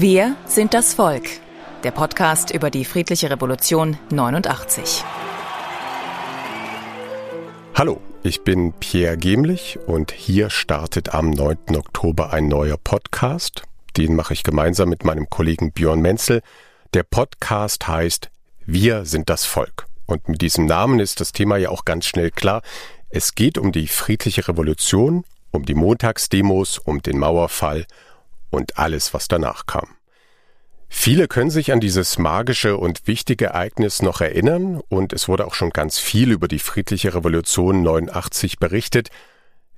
Wir sind das Volk. Der Podcast über die friedliche Revolution 89. Hallo, ich bin Pierre Gemlich und hier startet am 9. Oktober ein neuer Podcast. Den mache ich gemeinsam mit meinem Kollegen Björn Menzel. Der Podcast heißt Wir sind das Volk. Und mit diesem Namen ist das Thema ja auch ganz schnell klar. Es geht um die friedliche Revolution, um die Montagsdemos, um den Mauerfall und alles, was danach kam. Viele können sich an dieses magische und wichtige Ereignis noch erinnern und es wurde auch schon ganz viel über die friedliche Revolution 89 berichtet.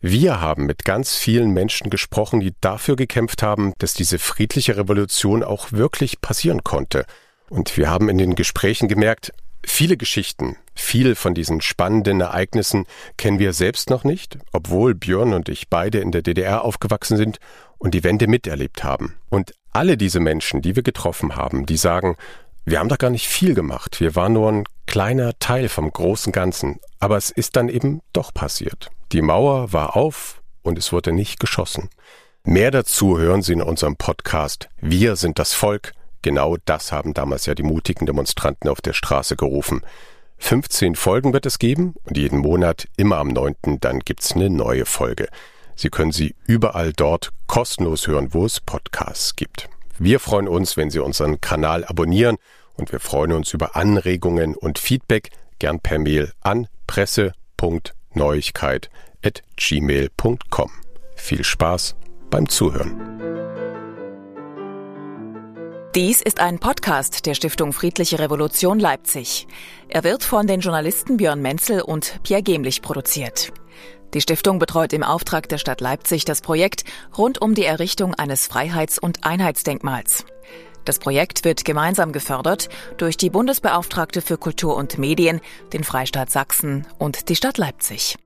Wir haben mit ganz vielen Menschen gesprochen, die dafür gekämpft haben, dass diese friedliche Revolution auch wirklich passieren konnte. Und wir haben in den Gesprächen gemerkt, viele Geschichten, viel von diesen spannenden Ereignissen kennen wir selbst noch nicht, obwohl Björn und ich beide in der DDR aufgewachsen sind und die Wende miterlebt haben. Und alle diese Menschen, die wir getroffen haben, die sagen, wir haben doch gar nicht viel gemacht, wir waren nur ein kleiner Teil vom großen Ganzen, aber es ist dann eben doch passiert. Die Mauer war auf und es wurde nicht geschossen. Mehr dazu hören Sie in unserem Podcast Wir sind das Volk. Genau das haben damals ja die mutigen Demonstranten auf der Straße gerufen. 15 Folgen wird es geben und jeden Monat, immer am 9. dann gibt's eine neue Folge. Sie können sie überall dort kostenlos hören, wo es Podcasts gibt. Wir freuen uns, wenn Sie unseren Kanal abonnieren und wir freuen uns über Anregungen und Feedback gern per Mail an presse.neuigkeit.gmail.com. Viel Spaß beim Zuhören. Dies ist ein Podcast der Stiftung Friedliche Revolution Leipzig. Er wird von den Journalisten Björn Menzel und Pierre Gemlich produziert. Die Stiftung betreut im Auftrag der Stadt Leipzig das Projekt rund um die Errichtung eines Freiheits- und Einheitsdenkmals. Das Projekt wird gemeinsam gefördert durch die Bundesbeauftragte für Kultur und Medien, den Freistaat Sachsen und die Stadt Leipzig.